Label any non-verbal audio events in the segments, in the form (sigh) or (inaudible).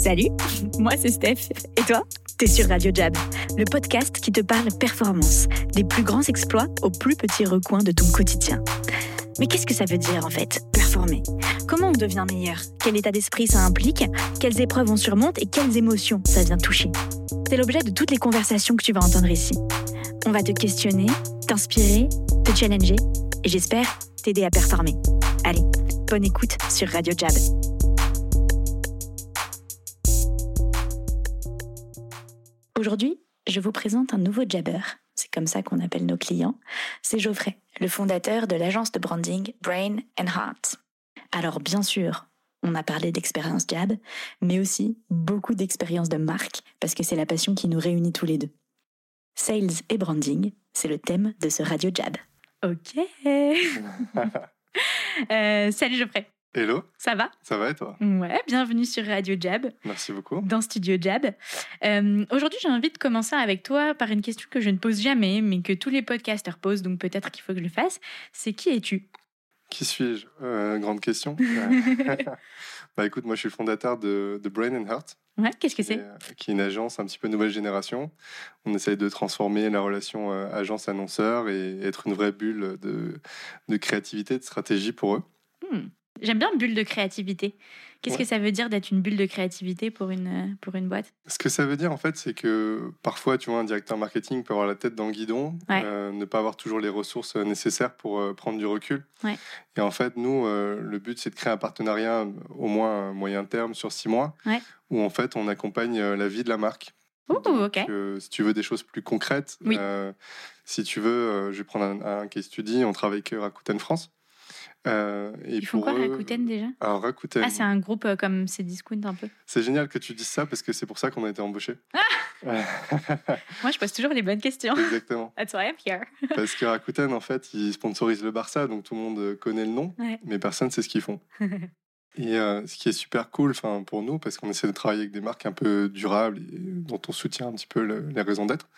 Salut, moi c'est Steph. Et toi? T'es sur Radio Jab, le podcast qui te parle performance, des plus grands exploits aux plus petits recoins de ton quotidien. Mais qu'est-ce que ça veut dire en fait, performer? Comment on devient meilleur? Quel état d'esprit ça implique? Quelles épreuves on surmonte et quelles émotions ça vient toucher? C'est l'objet de toutes les conversations que tu vas entendre ici. On va te questionner, t'inspirer, te challenger et j'espère t'aider à performer. Allez, bonne écoute sur Radio Jab. Aujourd'hui, je vous présente un nouveau jabber. C'est comme ça qu'on appelle nos clients. C'est Geoffrey, le fondateur de l'agence de branding Brain and Heart. Alors bien sûr, on a parlé d'expérience jab, mais aussi beaucoup d'expérience de marque, parce que c'est la passion qui nous réunit tous les deux. Sales et branding, c'est le thème de ce Radio Jab. Ok. (laughs) Euh, salut Geoffrey. Hello. Ça va? Ça va et toi? Ouais, bienvenue sur Radio Jab. Merci beaucoup. Dans Studio Jab. Euh, aujourd'hui, j'ai envie de commencer avec toi par une question que je ne pose jamais, mais que tous les podcasters posent, donc peut-être qu'il faut que je le fasse. C'est qui es-tu? Qui suis-je? Euh, Grande question. (laughs) (laughs) bah écoute, moi je suis le fondateur de, de Brain and Heart. Ouais, qu'est-ce que c'est? Qui est une agence un petit peu nouvelle génération. On essaye de transformer la relation euh, agence-annonceur et être une vraie bulle de, de créativité, de stratégie pour eux. Hmm. J'aime bien bulle de créativité. Qu'est-ce Ouais. que ça veut dire d'être une bulle de créativité pour une, euh, pour une boîte? Ce que ça veut dire en fait, c'est que parfois, tu vois, un directeur marketing peut avoir la tête dans le guidon, Ouais. euh, ne pas avoir toujours les ressources euh, nécessaires pour euh, prendre du recul. Ouais. Et en fait, nous, euh, le but, c'est de créer un partenariat au moins moyen terme sur six mois, où en fait, on accompagne la vie de la marque. Ouh, Donc, si tu veux des choses plus concrètes, Oui. si tu veux, je vais prendre un, un case study. On travaille avec Rakuten France. Euh, et Ils font pour quoi, eux- Rakuten déjà Alors Rakuten, Ah, c'est un groupe euh, comme c'est Discount un peu. c'est génial que tu dises ça parce que c'est pour ça qu'on a été embauchés. (laughs) (laughs) Moi, je pose toujours les bonnes questions. Exactement. (laughs) That's why I'm here. Parce que Rakuten, en fait, ils sponsorisent le Barça, donc tout le monde connaît le nom, Ouais. mais personne ne sait ce qu'ils font. Et euh, ce qui est super cool pour nous, parce qu'on essaie de travailler avec des marques un peu durables et dont on soutient un petit peu le- les raisons d'être.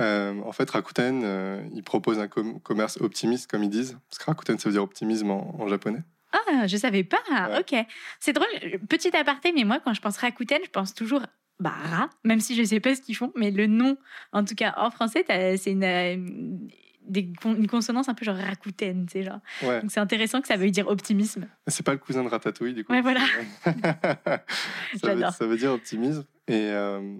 euh, en fait, Rakuten, euh, ils proposent un com- commerce optimiste, comme ils disent. Parce que Rakuten, ça veut dire optimisme en, en japonais. Ah, je savais pas. Ouais. Ok. C'est drôle. Petit aparté, mais moi, quand je pense Rakuten, je pense toujours bah, même si je sais pas ce qu'ils font. Mais le nom, en tout cas en français, c'est une, des une consonance un peu genre Rakuten, tu sais, genre. Ouais, Donc c'est intéressant que ça veuille dire optimisme. c'est pas le cousin de Ratatouille, du coup. Ouais, voilà. (laughs) ça, veut, J'adore. ça veut dire optimisme. Et, euh,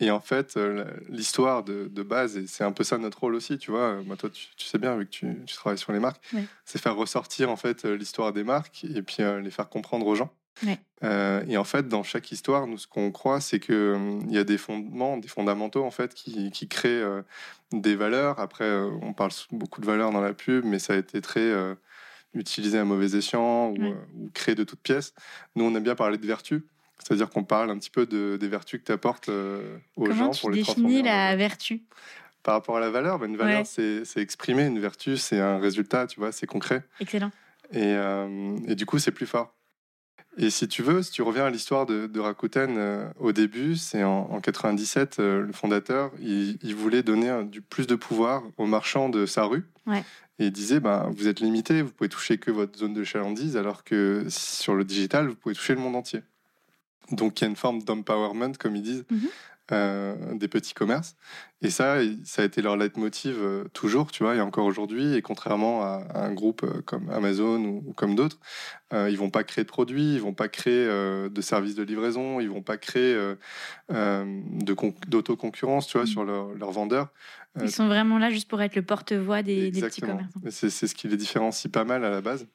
et en fait, euh, l'histoire de, de base, et c'est un peu ça notre rôle aussi, tu vois. Moi, toi, tu, tu sais bien, vu que tu, tu travailles sur les marques, Ouais. c'est faire ressortir en fait euh, l'histoire des marques et puis euh, les faire comprendre aux gens. Ouais. Euh, et en fait, dans chaque histoire, nous, ce qu'on croit, c'est que euh, il y a des fondements, des fondamentaux en fait, qui, qui créent euh, des valeurs. Après, euh, on parle beaucoup de valeurs dans la pub, mais ça a été très utilisé à mauvais escient ou, Ouais. ou créé de toutes pièces. Nous, on aime bien parler de vertus. C'est-à-dire qu'on parle un petit peu de, des vertus que tu apportes aux Comment gens tu pour les transformer en la vertu? Par rapport à la valeur, ben, une valeur, Ouais. c'est c'est exprimer. Une vertu, c'est un résultat, tu vois, c'est concret. Excellent. Et, et du coup, c'est plus fort. Et si tu veux, si tu reviens à l'histoire de, de Rakuten, euh, au début, c'est en, en 97, euh, le fondateur, il, il voulait donner un- du plus de pouvoir aux marchands de sa rue. Ouais. Et il disait, ben, vous êtes limité, vous pouvez toucher que votre zone de chalandise, alors que sur le digital, vous pouvez toucher le monde entier. Donc il y a une forme d'empowerment, comme ils disent, Mhm. Euh, des petits commerces. Et ça, ça a été leur leitmotiv euh, toujours, tu vois, et encore aujourd'hui. Et contrairement à, à un groupe euh, comme Amazon ou, ou comme d'autres, euh, ils vont pas créer de produits, ils vont pas créer de services de livraison, ils vont pas créer d'autoconcurrence, tu vois, Mhm. sur leurs leurs vendeurs. Ils sont vraiment là juste pour être le porte-voix des, des petits commerçants. C'est ce qui les différencie pas mal à la base.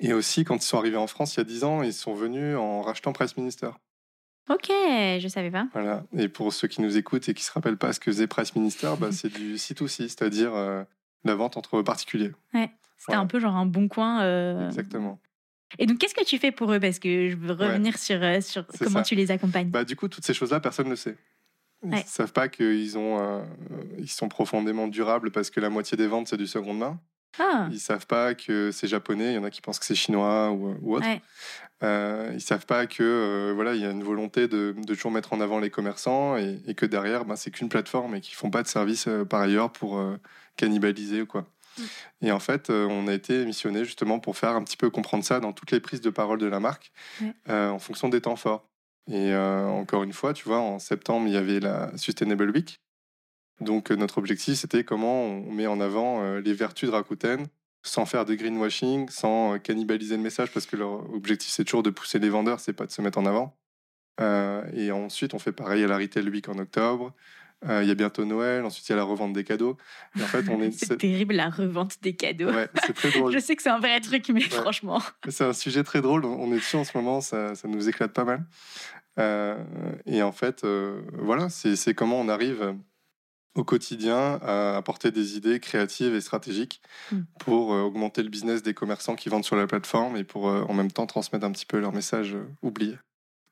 Et aussi, quand ils sont arrivés en France il y a 10 ans, ils sont venus en rachetant Price Minister. Ok, je savais pas. Voilà. Et pour ceux qui nous écoutent et qui se rappellent pas ce que faisait Price Minister, bah, (laughs) c'est du C2C, c'est-à-dire euh, la vente entre particuliers. C'était Voilà. un peu genre un bon coin. euh, Exactement. Et donc, qu'est-ce que tu fais pour eux? Parce que je veux revenir sur, euh, sur comment ça. tu les accompagnes. Bah, du coup, toutes ces choses-là, personne ne le sait. Ils ne Ouais. savent pas qu'ils ont, ils sont profondément durables parce que la moitié des ventes, c'est du seconde main. Ah, Ils savent pas que c'est japonais. Il y en a qui pensent que c'est chinois ou, ou autre. ouais. Euh, ils savent pas que euh, voilà, il y a une volonté de, de toujours mettre en avant les commerçants et, et que derrière, ben, c'est qu'une plateforme et qu'ils font pas de service euh, par ailleurs pour euh, cannibaliser ou quoi. Mm. Et en fait, on a été missionné justement pour faire un petit peu comprendre ça dans toutes les prises de parole de la marque Ouais. en fonction des temps forts. Et encore une fois, tu vois, en septembre, il y avait la Sustainable Week. Donc notre objectif, c'était comment on met en avant les vertus de Rakuten sans faire de greenwashing, sans cannibaliser le message, parce que leur objectif, c'est toujours de pousser les vendeurs, c'est pas de se mettre en avant. et ensuite, on fait pareil à la Retail Week en octobre. Euh, il y a bientôt Noël, ensuite il y a la revente des cadeaux. en fait, on est... (laughs) c'est terrible la revente des cadeaux. c'est très drôle. (laughs) Je sais que c'est un vrai truc, mais franchement. C'est un sujet très drôle. On est dessus en ce moment, ça, ça nous éclate pas mal. Euh, et en fait, euh, voilà, c'est comment on arrive au quotidien à apporter des idées créatives et stratégiques hmm. pour augmenter le business des commerçants qui vendent sur la plateforme et pour en même temps transmettre un petit peu leur message oublié.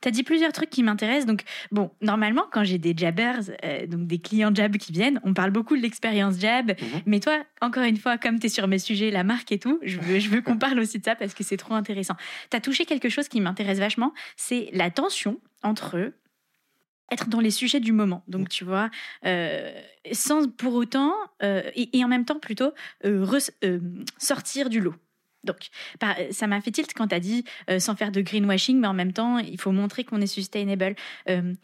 Tu as dit plusieurs trucs qui m'intéressent. Donc, bon, normalement, quand j'ai des jabbers, euh, donc des clients jab qui viennent, on parle beaucoup de l'expérience jab. Mhm. Mais toi, encore une fois, comme tu es sur mes sujets, la marque et tout, je veux, je veux qu'on parle aussi de ça parce que c'est trop intéressant. Tu as touché quelque chose qui m'intéresse vachement, c'est la tension entre être dans les sujets du moment. Donc, tu vois, euh, sans pour autant, euh, et, en même temps plutôt, sortir du lot. Donc, ça m'a fait tilt quand tu as dit euh, sans faire de greenwashing, mais en même temps, il faut montrer qu'on est sustainable. Euh,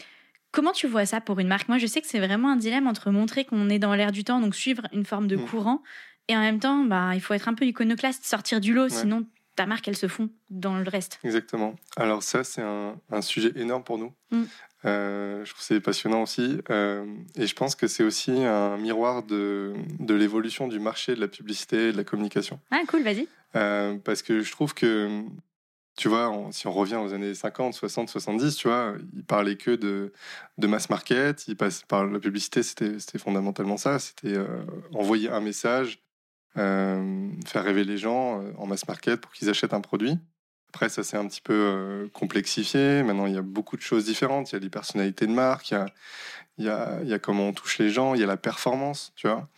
comment tu vois ça pour une marque? Moi, je sais que c'est vraiment un dilemme entre montrer qu'on est dans l'air du temps, donc suivre une forme de mm. courant, et en même temps, bah, il faut être un peu iconoclaste, sortir du lot, sinon ta marque, elle se fond dans le reste. Exactement. Alors ça, c'est un, sujet énorme pour nous. Mm. Euh, je trouve que c'est passionnant aussi. et je pense que c'est aussi un miroir de, de l'évolution du marché de la publicité et de la communication. Ah, cool, vas-y. Euh, parce que je trouve que, tu vois, si on revient aux années 50, 60, 70, tu vois, il parlait que de, de mass market, il passe par la publicité, c'était fondamentalement ça, c'était euh, envoyer un message, euh, faire rêver les gens en mass market pour qu'ils achètent un produit. Après, ça s'est un petit peu complexifié. Maintenant, il y a beaucoup de choses différentes. Il y a les personnalités de marque, il y a, il y a, il y a comment on touche les gens, il y a la performance, tu vois.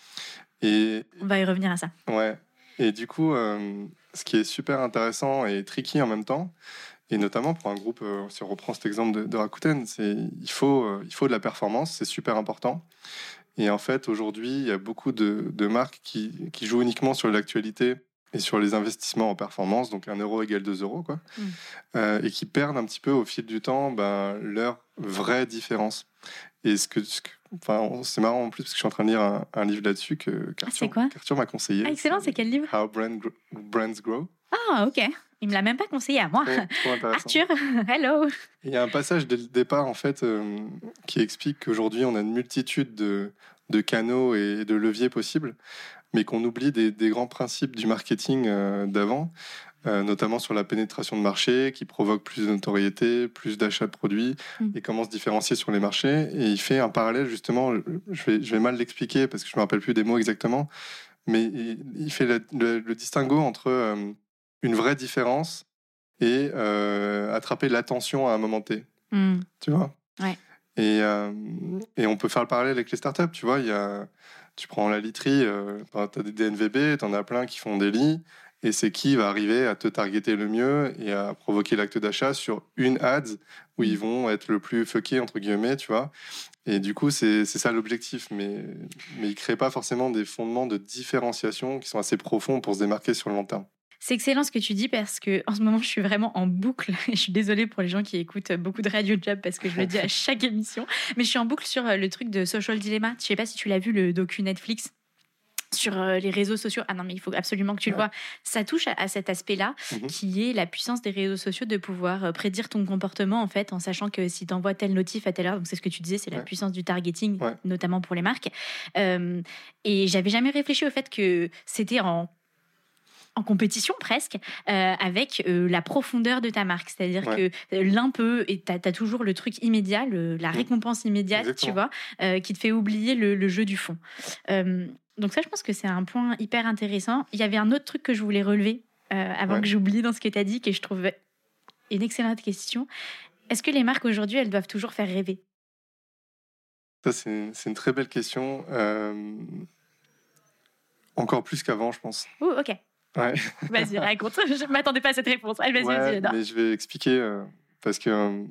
Et, on va y revenir à ça. Ouais. Et du coup, euh, ce qui est super intéressant et tricky en même temps, et notamment pour un groupe, euh, si on reprend cet exemple de, Rakuten, c'est il faut, euh, il faut de la performance, c'est super important. Et en fait, aujourd'hui, il y a beaucoup de, de marques qui, qui, jouent uniquement sur l'actualité et sur les investissements en performance, donc un euro égale 2 euros, quoi, mm. et qui perdent un petit peu au fil du temps ben, leur vraie différence. Et ce que, enfin, c'est marrant en plus parce que je suis en train de lire un, livre là-dessus que ah, Arthur, m'a conseillé. Ah, excellent, c'est quel livre? How Brands Grow. Ah, ok. Il me l'a même pas conseillé à moi. Arthur, (laughs) hello. Il y a un passage dès le départ en fait euh, qui explique qu'aujourd'hui on a une multitude de, de, canaux et de leviers possibles, mais qu'on oublie des, des, grands principes du marketing euh, d'avant. Euh, notamment sur la pénétration de marché, qui provoque plus de notoriété, plus d'achats de produits, mm. et comment se différencier sur les marchés. Et il fait un parallèle, justement, je vais, je vais mal l'expliquer parce que je ne me rappelle plus des mots exactement, mais il, fait le, distinguo entre euh, une vraie différence et euh, attraper l'attention à un moment T. Mm. Tu vois? Ouais. et, et, on peut faire le parallèle avec les startups. Tu vois, il y a, tu prends la literie, tu as des DNVB, tu en as plein qui font des lits et c'est qui va arriver à te targeter le mieux et à provoquer l'acte d'achat sur une ads où ils vont être le plus fuckés, entre guillemets, tu vois. Et du coup, c'est ça l'objectif, mais, mais ils ne créent pas forcément des fondements de différenciation qui sont assez profonds pour se démarquer sur le long terme. C'est excellent ce que tu dis parce que en ce moment je suis vraiment en boucle (laughs) je suis désolée pour les gens qui écoutent beaucoup de Radio Job parce que je le dis à chaque émission, mais je suis en boucle sur le truc de Social Dilemma. Je sais pas si tu l'as vu le docu Netflix sur euh, les réseaux sociaux. Ah non, mais il faut absolument que tu le vois. Ça touche à, cet aspect-là, mhm. qui est la puissance des réseaux sociaux de pouvoir euh, prédire ton comportement, en fait, en sachant que si tu envoies tel notif à telle heure, donc c'est ce que tu disais, c'est la puissance du targeting, notamment pour les marques. Euh, et j'avais jamais réfléchi au fait que c'était en en compétition presque avec la profondeur de ta marque. C'est-à-dire que l'un peut, et tu as, toujours le truc immédiat, la mm. récompense immédiate, tu vois, qui te fait oublier le, jeu du fond. Donc ça, je pense que c'est un point hyper intéressant. Il y avait un autre truc que je voulais relever euh, avant que j'oublie dans ce que tu as dit, que je trouve une excellente question. Est-ce que les marques aujourd'hui, elles doivent toujours faire rêver? Ça, c'est une, très belle question. Euh, encore plus qu'avant, je pense. Oh, ok. Ouais. Vas-y, raconte. (laughs) Je ne m'attendais pas à cette réponse. Allez, vas-y, vas Mais je vais expliquer euh, parce que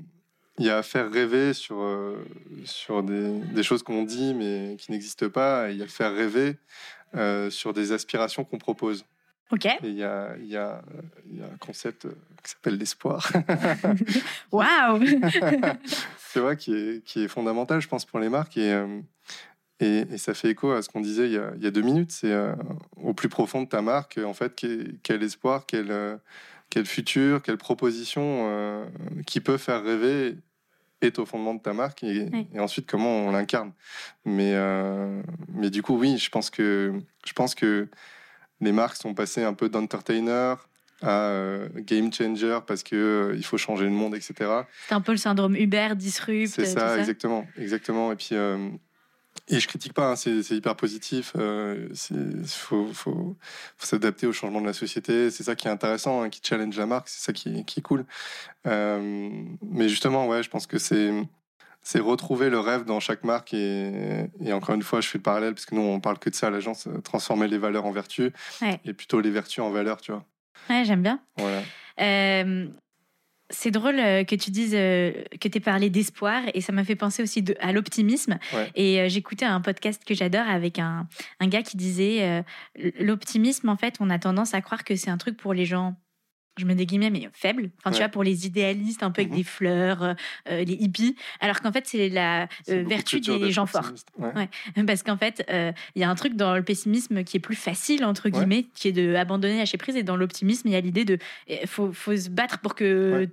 il y a à faire rêver sur, euh, sur des, des choses qu'on dit mais qui n'existent pas. il y a à faire rêver euh, sur des aspirations qu'on propose. Ok. Il y a, y, y un concept qui s'appelle l'espoir. (laughs) Waouh (laughs) Tu vois, qui est, qui est fondamental, je pense, pour les marques. Et, euh, et, et ça fait écho à ce qu'on disait il y, a, il y a deux minutes. C'est euh, au plus profond de ta marque, en fait, quel, quel espoir, quel, euh, quel futur, quelle proposition euh, qui peut faire rêver est au fondement de ta marque et, Oui. et ensuite comment on l'incarne. Mais, mais du coup, oui, je pense que, je pense que les marques sont passées un peu d'entertainer à game changer parce que il faut changer le monde, etc. C'est un peu le syndrome Uber, disrupt, C'est ça, ça. exactement, exactement. Et puis, et je critique pas, hein, c'est hyper positif. Il faut, faut, faut s'adapter au changement de la société. C'est ça qui est intéressant, hein, qui challenge la marque. C'est ça qui, est- qui est cool. Euh, mais justement, ouais, je pense que c'est c'est retrouver le rêve dans chaque marque et, et encore une fois je fais le parallèle parce que nous on parle que de ça à l'agence euh, transformer les valeurs en vertus Ouais. et plutôt les vertus en valeurs tu vois Ouais, j'aime bien. voilà Euh, c'est drôle euh, que tu dises euh, que tu parlé d'espoir et ça m'a fait penser aussi de- à l'optimisme. Ouais. Et euh, j'écoutais un podcast que j'adore avec un, un gars qui disait euh, l'optimisme, en fait, on a tendance à croire que c'est un truc pour les gens. Je mets des guillemets, mais faibles. Enfin, tu vois, pour les idéalistes, un peu avec Mhm. des fleurs, euh, euh, les hippies. Alors qu'en fait, c'est la euh, vertu des gens forts. optimiste. Ouais. Ouais. (laughs) Parce qu'en fait, euh, il y a un truc dans le pessimisme qui est plus facile, entre guillemets, qui est de abandonner, lâcher prise. Et dans l'optimisme, il y a l'idée de il faut, faut se battre pour que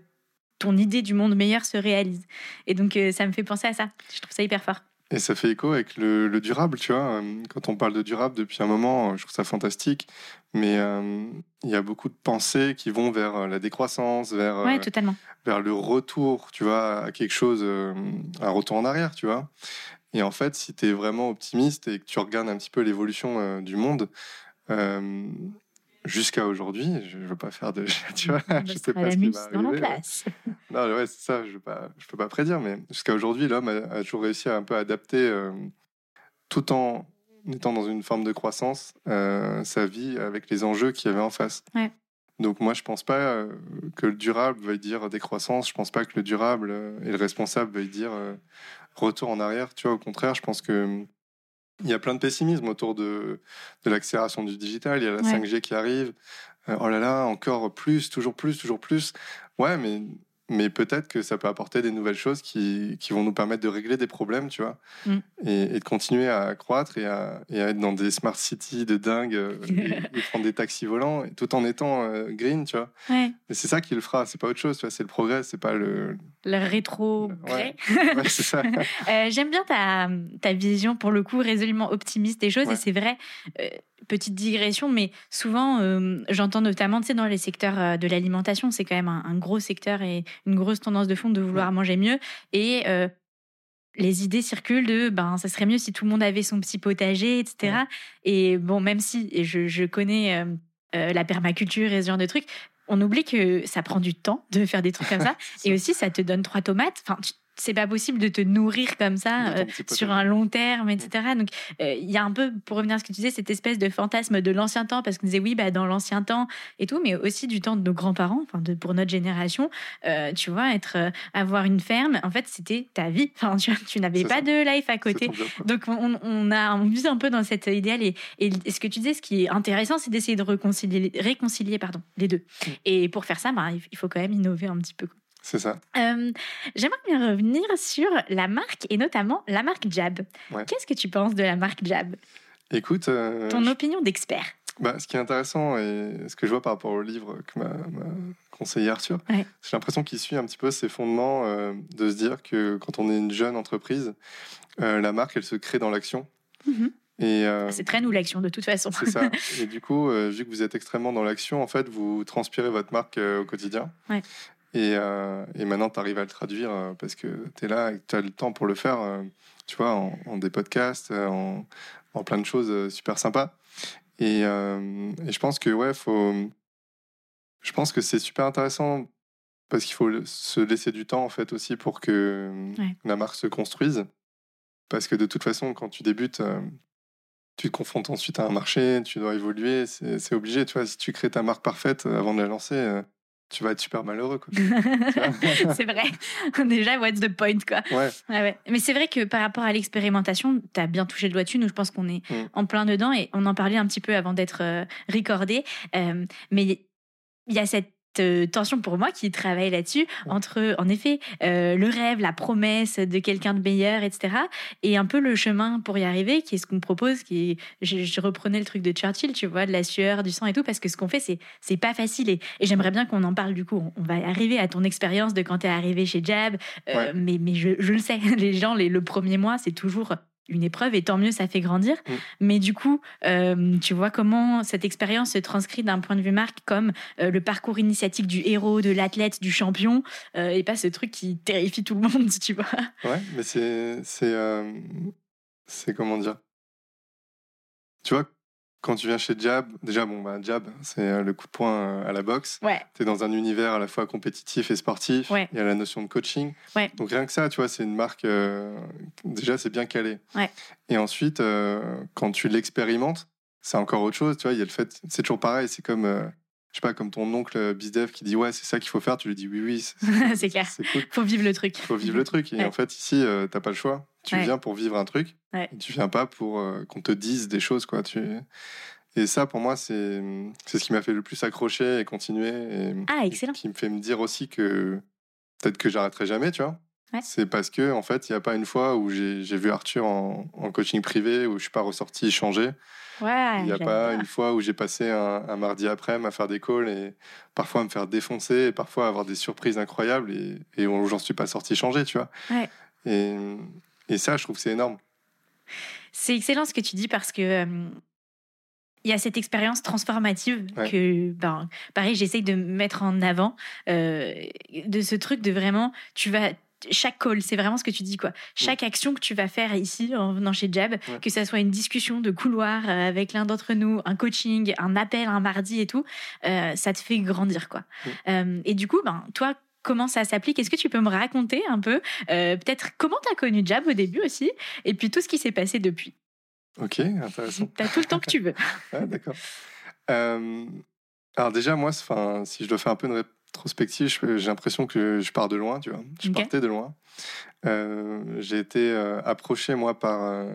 ton idée du monde meilleur se réalise. Et donc, ça me fait penser à ça. Je trouve ça hyper fort. Et ça fait écho avec le, le durable, tu vois. Euh, Quand on parle de durable depuis un moment, euh, je trouve ça fantastique. Mais euh, il y a beaucoup de pensées qui vont vers la décroissance, vers, Ouais, totalement. vers le retour, tu vois, à quelque chose, euh, un retour en arrière, tu vois. Et en fait, si tu es vraiment optimiste et que tu regardes un petit peu l'évolution du monde, jusqu'à aujourd'hui, je ne veux pas faire de... (laughs) Tu vois, je sais pas ce qui va dans la. (laughs) Non, ouais, c'est ça, je ne peux pas prédire, mais jusqu'à aujourd'hui, l'homme a, a toujours réussi à un peu adapter, euh, tout en étant dans une forme de croissance, euh, sa vie avec les enjeux qu'il y avait en face. Ouais. Donc moi, je pense pas euh, que le durable veuille dire décroissance, je pense pas que le durable et le responsable veuille dire retour en arrière, tu vois, au contraire, je pense que il y a plein de pessimisme autour de, de l'accélération du digital, il y a la Ouais. 5G qui arrive, Euh, oh là là, encore plus, toujours plus, toujours plus. Ouais, mais, mais peut-être que ça peut apporter des nouvelles choses qui, qui vont nous permettre de régler des problèmes, tu vois, Mm. et, et de continuer à croître et à, et à être dans des smart cities de dingue, euh, et, et prendre des taxis volants, tout en étant euh, green, tu vois. Ouais. Et c'est ça qui le fera, c'est pas autre chose, tu vois, c'est le progrès, c'est pas le. Le rétro Ouais. Ouais, c'est ça. (laughs) Euh, J'aime bien ta, ta vision, pour le coup, résolument optimiste des choses. Et c'est vrai, euh, petite digression, mais souvent, euh, j'entends notamment, tu sais, dans les secteurs euh, de l'alimentation, c'est quand même un, un gros secteur et une grosse tendance de fond de vouloir manger mieux. Et euh, les idées circulent de, ben, ça serait mieux si tout le monde avait son petit potager, etc. Et bon, même si et je, je connais euh, la permaculture et ce genre de trucs, on oublie que ça prend du temps de faire des trucs comme ça. (laughs) Et aussi, ça te donne trois tomates. Enfin, tu- c'est pas possible de te nourrir comme ça euh, sur un long terme, etc. Donc, euh, il y a un peu, pour revenir à ce que tu disais, cette espèce de fantasme de l'ancien temps, parce qu'on disait oui, bah, dans l'ancien temps et tout, mais aussi du temps de nos grands-parents, enfin, de, pour notre génération. Euh, tu vois, être, avoir une ferme, en fait, c'était ta vie. (laughs) Enfin, tu, tu n'avais pas ça. de life à côté. Donc on, on a on un peu dans cet idéal et, et ce que tu disais, ce qui est intéressant, c'est d'essayer de réconcilier, réconcilier pardon, les deux. Mm. Et pour faire ça, bah, il faut quand même innover un petit peu. C'est ça. Euh, J'aimerais bien revenir sur la marque et notamment la marque Jab. Ouais. Qu'est-ce que tu penses de la marque Jab? Écoute, euh, Ton je- opinion d'expert. bah, ce qui est intéressant et ce que je vois par rapport au livre que m'a conseillé Arthur, Ouais. j'ai l'impression qu'il suit un petit peu ses fondements euh, de se dire que quand on est une jeune entreprise, la marque, elle se crée dans l'action. Mhm. Et euh, C'est très nous l'action de toute façon. c'est ça. (laughs) Et du coup, euh, vu que vous êtes extrêmement dans l'action, en fait, vous transpirez votre marque euh, au quotidien. Ouais. Et, euh, et maintenant, tu arrives à le traduire euh, parce que tu es là et tu as le temps pour le faire, euh, tu vois, en, en des podcasts, en, en plein de choses super sympas. Et, euh, et je pense que, ouais, faut. Je pense que c'est super intéressant parce qu'il faut se laisser du temps, en fait, aussi pour que Ouais. la marque se construise. Parce que de toute façon, quand tu débutes, tu te confrontes ensuite à un marché, tu dois évoluer, c'est obligé. Tu vois, si tu crées ta marque parfaite avant de la lancer, tu vas être super malheureux. Quoi. (laughs) c'est vrai. (laughs) Déjà, what's the point, quoi? Ouais. Ouais, Mais c'est vrai que par rapport à l'expérimentation, tu as bien touché le doigt dessus. Nous, je pense qu'on est Mm. en plein dedans et on en parlait un petit peu avant d'être euh, recordé. Euh, mais il y a cette tension pour moi qui travaille là-dessus entre, en effet, euh, le rêve, la promesse de quelqu'un de meilleur, etc. Et un peu le chemin pour y arriver, qui est ce qu'on me propose, qui est, je, je reprenais le truc de Churchill, tu vois, de la sueur, du sang et tout, parce que ce qu'on fait, c'est, c'est pas facile. Et, et j'aimerais bien qu'on en parle du coup. On, on va arriver à ton expérience de quand t'es arrivé chez Jab. Euh, Ouais. Mais, mais je, je le sais, (laughs) les gens, les, le premier mois, c'est toujours une épreuve et tant mieux, ça fait grandir. Mm. Mais du coup, euh, tu vois comment cette expérience se transcrit d'un point de vue marque comme euh, le parcours initiatique du héros, de l'athlète, du champion, euh, et pas ce truc qui terrifie tout le monde, (laughs) tu vois. Ouais, mais c'est. C'est. c'est comment dire? Tu vois, quand tu viens chez Jab, déjà, bon, bah, Jab, c'est euh, le coup de poing euh, à la boxe. Ouais, Tu es dans un univers à la fois compétitif et sportif. Ouais. Il y a la notion de coaching. Ouais. Donc rien que ça, tu vois, c'est une marque. euh, déjà, c'est bien calé. Ouais. Et ensuite, euh, quand tu l'expérimentes, c'est encore autre chose. Tu vois, il y a le fait. C'est toujours pareil. C'est comme. euh, je sais pas, comme ton oncle Bizdev qui dit Ouais, c'est ça qu'il faut faire. Tu lui dis Oui, oui. c'est- (laughs) clair. C'est cool. Faut vivre le truc. Faut vivre le truc. Et en fait, ici, euh, t'as pas le choix. Tu Ouais. viens pour vivre un truc. Ouais. Tu viens pas pour euh, qu'on te dise des choses, quoi. Tu... Et ça, pour moi, c'est c'est ce qui m'a fait le plus accrocher et continuer. Et Ah, excellent. Qui me fait me dire aussi que peut-être que j'arrêterai jamais, tu vois. Ouais. C'est parce que, en fait, il n'y a pas une fois où j'ai vu Arthur en, en coaching privé, où je suis pas ressorti changer. Ouais. Il n'y a pas une fois où j'ai passé un, un mardi après à faire des calls et parfois à me faire défoncer et parfois avoir des surprises incroyables et, et où j'en suis pas sorti changé, tu vois. Ouais. Et, et ça, je trouve que c'est énorme. C'est excellent ce que tu dis parce que euh, il y a cette expérience transformative Ouais. que, ben, pareil, j'essaye de mettre en avant euh, de ce truc de vraiment, tu vas chaque call, c'est vraiment ce que tu dis quoi. Chaque action que tu vas faire ici en venant chez Jab, Ouais. que ça soit une discussion de couloir euh, avec l'un d'entre nous, un coaching, un appel un mardi et tout, euh, ça te fait grandir quoi. Mm. Euh, et du coup, ben toi. Comment ça s'applique Est-ce que tu peux me raconter un peu, euh, peut-être comment tu as connu Jab au début aussi, et puis tout ce qui s'est passé depuis? Ok, intéressant. T'as tout le temps que tu veux. (laughs) D'accord. Euh, alors déjà, moi, enfin, si je dois faire un peu une rétrospective, j'ai l'impression que je pars de loin, tu vois. Je partais de loin. Euh, j'ai été approché, moi, par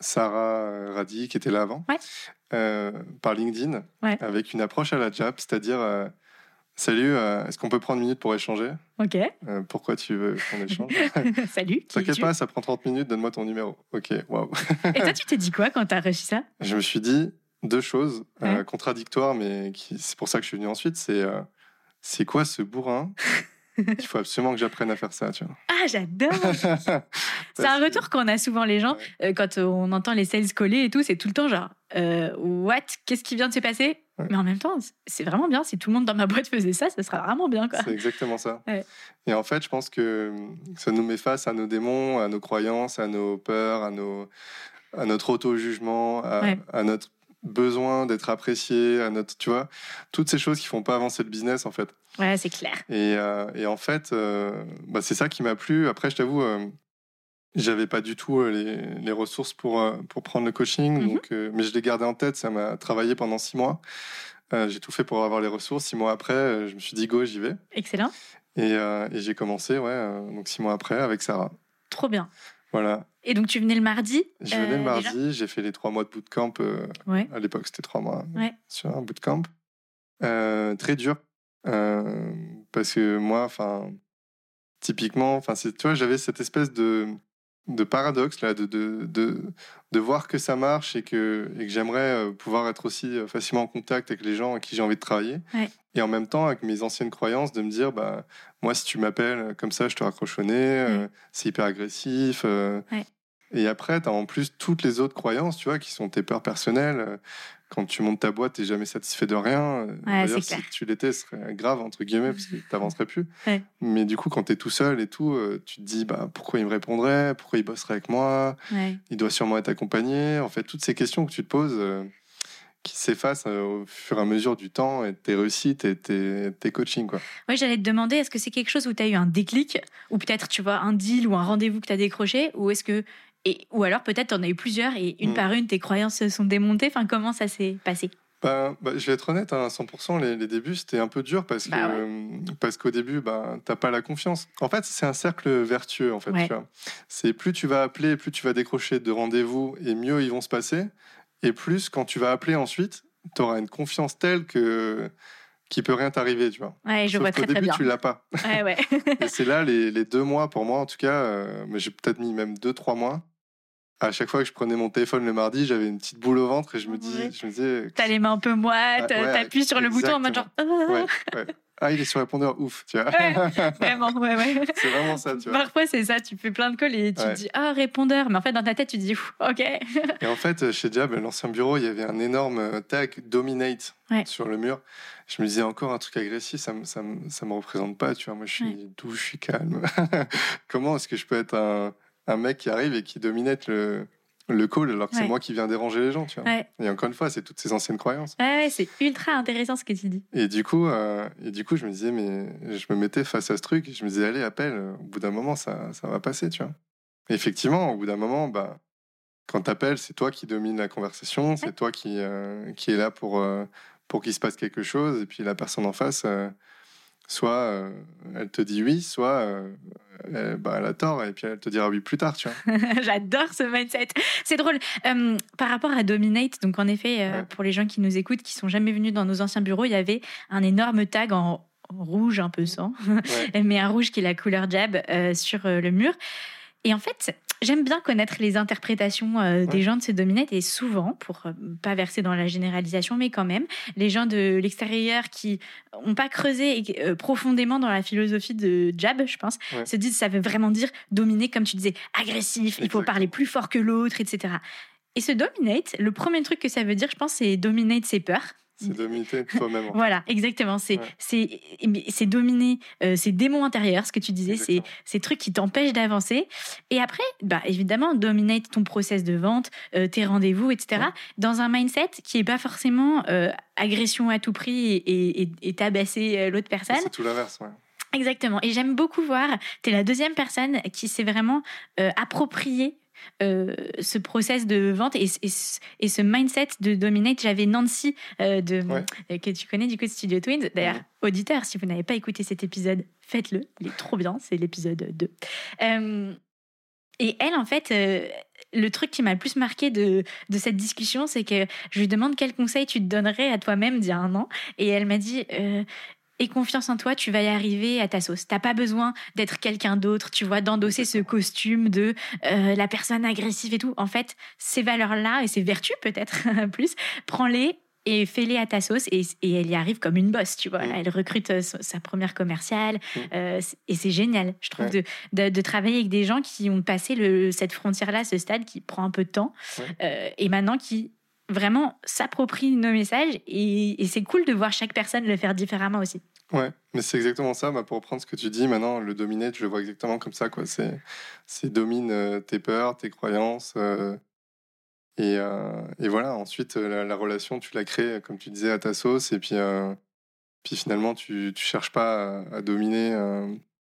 Sarah Radi, qui était là avant, Ouais. par LinkedIn, Ouais. avec une approche à la Jap, c'est-à-dire, salut, euh, est-ce qu'on peut prendre une minute pour échanger Ok. Euh, Pourquoi tu veux qu'on échange (laughs) Salut. qui T'inquiète pas, ça prend 30 minutes, donne-moi ton numéro. Ok, waouh. Et toi, tu t'es dit quoi quand t'as reçu ça? Je me suis dit deux choses euh, contradictoires, mais qui- c'est pour ça que je suis venu ensuite. C'est c'est quoi ce bourrin? (laughs) Il faut absolument que j'apprenne à faire ça, tu vois. Ah, j'adore (laughs) C'est un retour qu'on a souvent les gens Ouais. quand on entend les sales coller et tout, c'est tout le temps genre what? Qu'est-ce qui vient de se passer? Ouais. Mais en même temps, c'est vraiment bien. Si tout le monde dans ma boîte faisait ça, ça serait vraiment bien. C'est exactement ça. Ouais. Et en fait, je pense que ça nous met face à nos démons, à nos croyances, à nos peurs, à, nos, à notre auto-jugement, à, Ouais. à notre besoin d'être apprécié, à notre, tu vois, toutes ces choses qui font pas avancer le business, en fait. Ouais, c'est clair. Et, euh, et en fait, euh, bah, c'est ça qui m'a plu. Après, je t'avoue, euh, j'avais pas du tout euh, les, les ressources pour, euh, pour prendre le coaching, Mhm. donc, euh, mais je l'ai gardé en tête. Ça m'a travaillé pendant six mois. Euh, j'ai tout fait pour avoir les ressources. Six mois après, euh, je me suis dit go, j'y vais. Excellent. Et, et j'ai commencé, ouais, donc six mois après avec Sarah. Trop bien. Voilà. Et donc, tu venais le mardi Je venais le mardi, j'ai fait les trois mois de bootcamp. Ouais. à l'époque, c'était trois mois Ouais. sur un bootcamp. Très dur. parce que moi, enfin, typiquement, enfin, c'est- tu vois, j'avais cette espèce de, de paradoxe là, de, de, de, de voir que ça marche et que, et que j'aimerais euh, pouvoir être aussi euh, facilement en contact avec les gens avec qui j'ai envie de travailler. Ouais. Et en même temps, avec mes anciennes croyances, de me dire, bah, moi, si tu m'appelles comme ça, je te raccroche au nez, euh, c'est hyper agressif. euh. Ouais. Et après, tu as en plus toutes les autres croyances, tu vois, qui sont tes peurs personnelles. Quand tu montes ta boîte, tu jamais satisfait de rien. Euh, Ouais, D'ailleurs, c'est si tu l'étais, ce serait grave, entre guillemets, parce que (laughs) tu n'avancerais plus. Ouais. Mais du coup, quand tu es tout seul et tout, euh, tu te dis, bah, pourquoi il me répondrait? Pourquoi il bosserait avec moi? Ouais. Il doit sûrement être accompagné. En fait, toutes ces questions que tu te poses, euh, qui s'effacent euh, au fur et à mesure du temps et de tes réussites et tes, tes coachings, quoi. Ouais, j'allais te demander, est-ce que c'est quelque chose où tu as eu un déclic? Ou peut-être, tu vois, un deal ou un rendez-vous que tu as décroché? Ou est-ce que. Et, ou alors peut-être en as eu plusieurs et une Mm. par une, tes croyances se sont démontées. Enfin, comment ça s'est passé? Ben, bah, je vais être honnête, hein, à 100%, les, les débuts, c'était un peu dur parce Bah que ouais. euh, parce qu'au début, ben, t'as pas la confiance. En fait, c'est un cercle vertueux, en fait. Ouais. C'est plus tu vas appeler, plus tu vas décrocher de rendez-vous et mieux ils vont se passer. Et plus, quand tu vas appeler ensuite, tu auras une confiance telle que qu'il peut rien t'arriver, tu vois. Ouais, je Sauf vois très très début, bien. tu l'as pas. Ouais, ouais. (laughs) Et c'est là, les, les deux mois, pour moi, en tout cas, euh, mais j'ai peut-être mis même deux, trois mois. À chaque fois que je prenais mon téléphone le mardi, j'avais une petite boule au ventre et je me, dis, Ouais. je me disais. T'as les mains un peu moites, Ah, ouais, t'appuies sur le bouton en mode genre. Ah. Ah, il est sur répondeur, ouf, tu vois. Vraiment, ouais, ouais. (laughs) c'est vraiment ça, tu vois. Parfois, c'est ça, tu fais plein de calls et tu Ouais. te dis, ah, répondeur. Mais en fait, dans ta tête, tu te dis, ok. Et en fait, chez Diab, l'ancien bureau, il y avait un énorme euh, tag Dominate Ouais. sur le mur. Je me disais encore un truc agressif, ça me, ça me, ça me représente pas, tu vois. Moi, je suis doux, je suis calme. (laughs) Comment est-ce que je peux être un, un mec qui arrive et qui dominate le, le call alors que Ouais. c'est moi qui viens déranger les gens, tu vois. Ouais, Et encore une fois, c'est toutes ces anciennes croyances. ouais, ouais, c'est ultra intéressant ce que tu dis. Et du coup, euh, et du coup, je me disais, mais je me mettais face à ce truc. Je me disais, allez, appelle. Au bout d'un moment, ça, ça va passer, tu vois. Et effectivement, au bout d'un moment, bah, quand t'appelles, c'est toi qui domine la conversation, c'est toi qui, euh, qui est là pour, euh, pour qu'il se passe quelque chose. Et puis la personne en face, euh, soit euh, elle te dit oui, soit euh, elle, bah, elle a tort et puis elle te dira oui plus tard, tu vois. (laughs) J'adore ce mindset. C'est drôle. Euh, par rapport à Dominate, donc en effet, Ouais. pour les gens qui nous écoutent, qui sont jamais venus dans nos anciens bureaux, il y avait un énorme tag en rouge, un peu sang, Ouais. (laughs) mais un rouge qui est la couleur jab sur le mur. Et en fait, j'aime bien connaître les interprétations euh, des gens de ces dominates et souvent, pour euh, pas verser dans la généralisation, mais quand même, les gens de l'extérieur qui n'ont pas creusé euh, profondément dans la philosophie de jab, je pense, Ouais. se disent ça veut vraiment dire dominer, comme tu disais, agressif, il faut parler plus fort que l'autre, etc. Et ce dominate, le premier truc que ça veut dire, je pense, c'est dominate ses peurs. C'est dominer (laughs) toi-même. Voilà, exactement. C'est Ouais. dominer euh, ces démons intérieurs, ce que tu disais, c'est Exactement. ces trucs qui t'empêchent d'avancer. Et après, bah évidemment, dominate ton process de vente, euh, tes rendez-vous, etc. Ouais. Dans un mindset qui est pas forcément euh, agression à tout prix et, et, et tabasser euh, l'autre personne. C'est tout l'inverse, ouais. Exactement. Et j'aime beaucoup voir, tu es la deuxième personne qui s'est vraiment euh, approprié euh, ce process de vente et, et, ce- et ce mindset de dominate. J'avais Nancy euh, de, Ouais. euh, que tu connais du coup de Studio Twins. D'ailleurs, Mhm. auditeur, si vous n'avez pas écouté cet épisode, faites-le. Il est trop bien. C'est l'épisode 2. Euh, et elle, en fait, euh, le truc qui m'a le plus marqué de, de cette discussion, c'est que je lui demande quel conseil tu te donnerais à toi-même d'il y a un an. Et elle m'a dit euh, Aie confiance en toi, tu vas y arriver à ta sauce. T'as pas besoin d'être quelqu'un d'autre, tu vois, d'endosser ce costume de euh, la personne agressive et tout. En fait, ces valeurs-là et ces vertus, peut-être (laughs) plus, prends-les et fais-les à ta sauce et, et elle y arrive comme une bosse, tu vois. Mm. Elle recrute euh, sa première commerciale Mm. euh, et c'est génial, je trouve, Ouais. de, de, de travailler avec des gens qui ont passé le, cette frontière-là, ce stade qui prend un peu de temps Ouais. euh, et maintenant qui vraiment s'approprient nos messages et, et c'est cool de voir chaque personne le faire différemment aussi. Ouais, mais c'est exactement ça. Bah, pour reprendre ce que tu dis, maintenant, le dominate, je le vois exactement comme ça. quoi. C'est, c'est domine euh, tes peurs, tes croyances. euh, et, euh, et voilà, ensuite, la, la relation, tu la crées, comme tu disais, à ta sauce. Et puis, puis finalement, tu tu cherches pas à, à dominer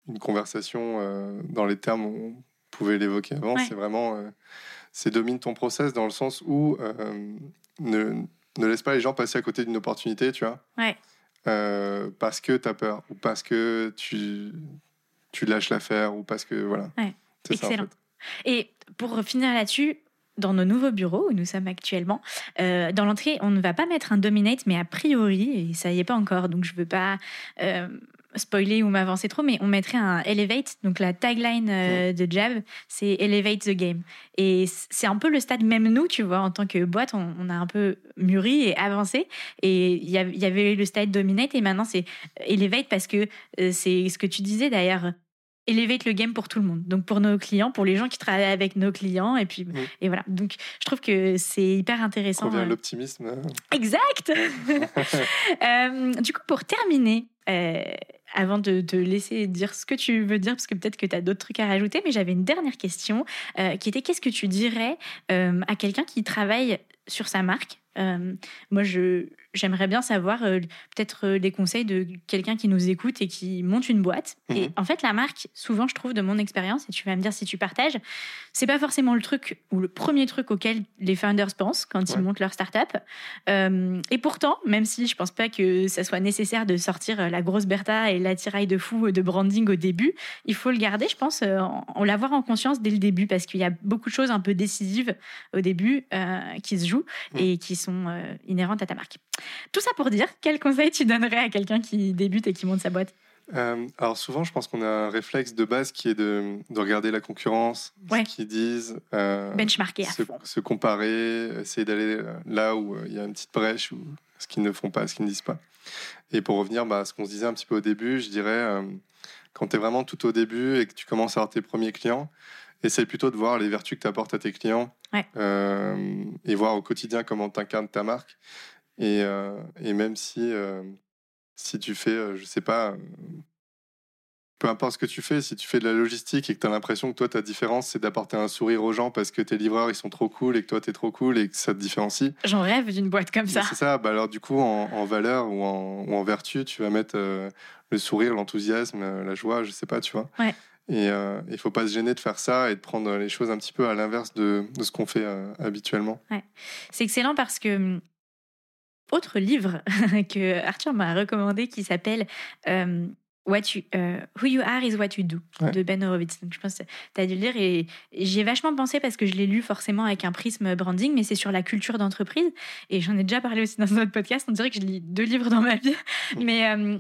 une conversation dans les termes où on pouvait l'évoquer avant. Ouais. C'est vraiment. C'est domine ton process dans le sens où euh, ne, ne laisse pas les gens passer à côté d'une opportunité, tu vois. Ouais. Euh, parce que tu as peur ou parce que tu, tu lâches l'affaire ou parce que voilà. Ouais. C'est ça en Excellent. fait. Et pour finir là-dessus, dans nos nouveaux bureaux où nous sommes actuellement, euh, dans l'entrée, on ne va pas mettre un dominate, mais a priori, et ça y est pas encore, donc je veux pas spoiler ou m'avancer trop, mais on mettrait un elevate. Donc la tagline euh, de Jab, c'est elevate the game. Et c'est un peu le stade, même nous, tu vois, en tant que boîte, on, on a un peu mûri et avancé. Et il y, av- il y avait le stade dominate, et maintenant c'est elevate parce que euh, c'est ce que tu disais d'ailleurs. Elevate le game pour tout le monde. Donc pour nos clients, pour les gens qui travaillent avec nos clients, et puis et voilà. Donc je trouve que c'est hyper intéressant. Provient euh, l'optimisme. euh, Exact. (laughs) Euh, du coup, pour terminer, euh, avant de te laisser dire ce que tu veux dire, parce que peut-être que tu as d'autres trucs à rajouter, mais j'avais une dernière question euh, qui était qu'est-ce que tu dirais à quelqu'un qui travaille sur sa marque moi, je, j'aimerais bien savoir peut-être des conseils de quelqu'un qui nous écoute et qui monte une boîte. Et Mhm. en fait, la marque, souvent, je trouve, de mon expérience, et tu vas me dire si tu partages, c'est pas forcément le truc ou le premier truc auquel les founders pensent quand ils montent leur startup. Euh, et pourtant, même si je pense pas que ça soit nécessaire de sortir la grosse Bertha et l'attirail de fou de branding au début, il faut le garder, je pense, euh, en, en l'avoir en conscience dès le début parce qu'il y a beaucoup de choses un peu décisives au début euh, qui se jouent Mm. et qui sont euh, inhérentes à ta marque. Tout ça pour dire, quel conseil tu donnerais à quelqu'un qui débute et qui monte sa boîte? Euh, alors souvent, je pense qu'on a un réflexe de base qui est de, de regarder la concurrence, Ouais. ce qu'ils disent, euh, Benchmarker à se, fond. se comparer, essayer d'aller euh, là où euh, il y a une petite brèche ou ce qu'ils ne font pas, ce qu'ils ne disent pas. Et pour revenir bah, à ce qu'on se disait un petit peu au début, je dirais, euh, quand tu es vraiment tout au début et que tu commences à avoir tes premiers clients, essaye plutôt de voir les vertus que tu apportes à tes clients Ouais. euh, et voir au quotidien comment tu incarnes ta marque. Et, euh, et même si, euh, si tu fais, je sais pas, peu importe ce que tu fais, si tu fais de la logistique et que tu as l'impression que toi, ta différence, c'est d'apporter un sourire aux gens parce que tes livreurs, ils sont trop cool et que toi, tu es trop cool et que ça te différencie. J'en rêve d'une boîte comme ça. C'est ça, bah alors du coup, en, en valeur ou en, ou en vertu, tu vas mettre le sourire, l'enthousiasme, la joie, je sais pas, tu vois. Ouais. Et euh, il faut pas se gêner de faire ça et de prendre les choses un petit peu à l'inverse de, de ce qu'on fait euh, habituellement. C'est excellent parce que hum, autre livre (laughs) que Arthur m'a recommandé qui s'appelle euh, What you, Who You Are is What You Do Ouais. de Ben Horowitz. Donc je pense que tu as dû le lire et j'y ai vachement pensé parce que je l'ai lu forcément avec un prisme branding, mais c'est sur la culture d'entreprise et j'en ai déjà parlé aussi dans un autre podcast. On dirait que je lis deux livres dans ma vie, mais euh,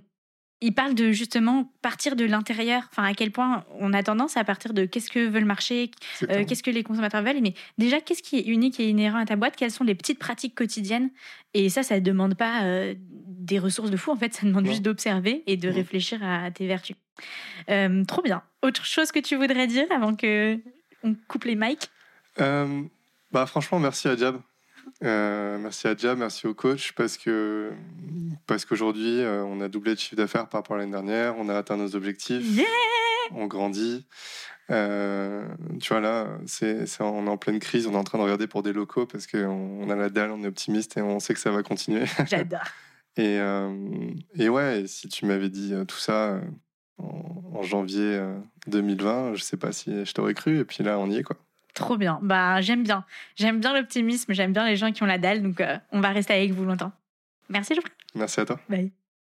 il parle de justement partir de l'intérieur, enfin à quel point on a tendance à partir de qu'est-ce que veut le marché, euh, qu'est-ce que les consommateurs veulent Mais déjà, qu'est-ce qui est unique et inhérent à ta boîte? Quelles sont les petites pratiques quotidiennes? Et ça, ça ne demande pas euh, des ressources de fou. En fait, ça demande juste d'observer et de réfléchir à tes vertus. Euh, trop bien. Autre chose que tu voudrais dire avant que on coupe les mics? Bah, franchement, merci à Jab. Euh, merci à Jab, merci au coach parce que parce qu'aujourd'hui euh, on a doublé de chiffre d'affaires par rapport à l'année dernière, on a atteint nos objectifs, Yeah on grandit. Euh, tu vois là, c'est, c'est- on est en pleine crise, on est en train de regarder pour des locaux parce qu'on on a la dalle, on est optimiste et on sait que ça va continuer. (laughs) J'adore. Et, euh, et ouais, si tu m'avais dit tout ça en, en janvier euh, 2020, je sais pas si je t'aurais cru. Et puis là, on y est quoi. Trop bien. Bah, j'aime bien. J'aime bien l'optimisme. J'aime bien les gens qui ont la dalle. Donc, euh, on va rester avec vous longtemps. Merci, Geoffrey. Merci à toi. Bye.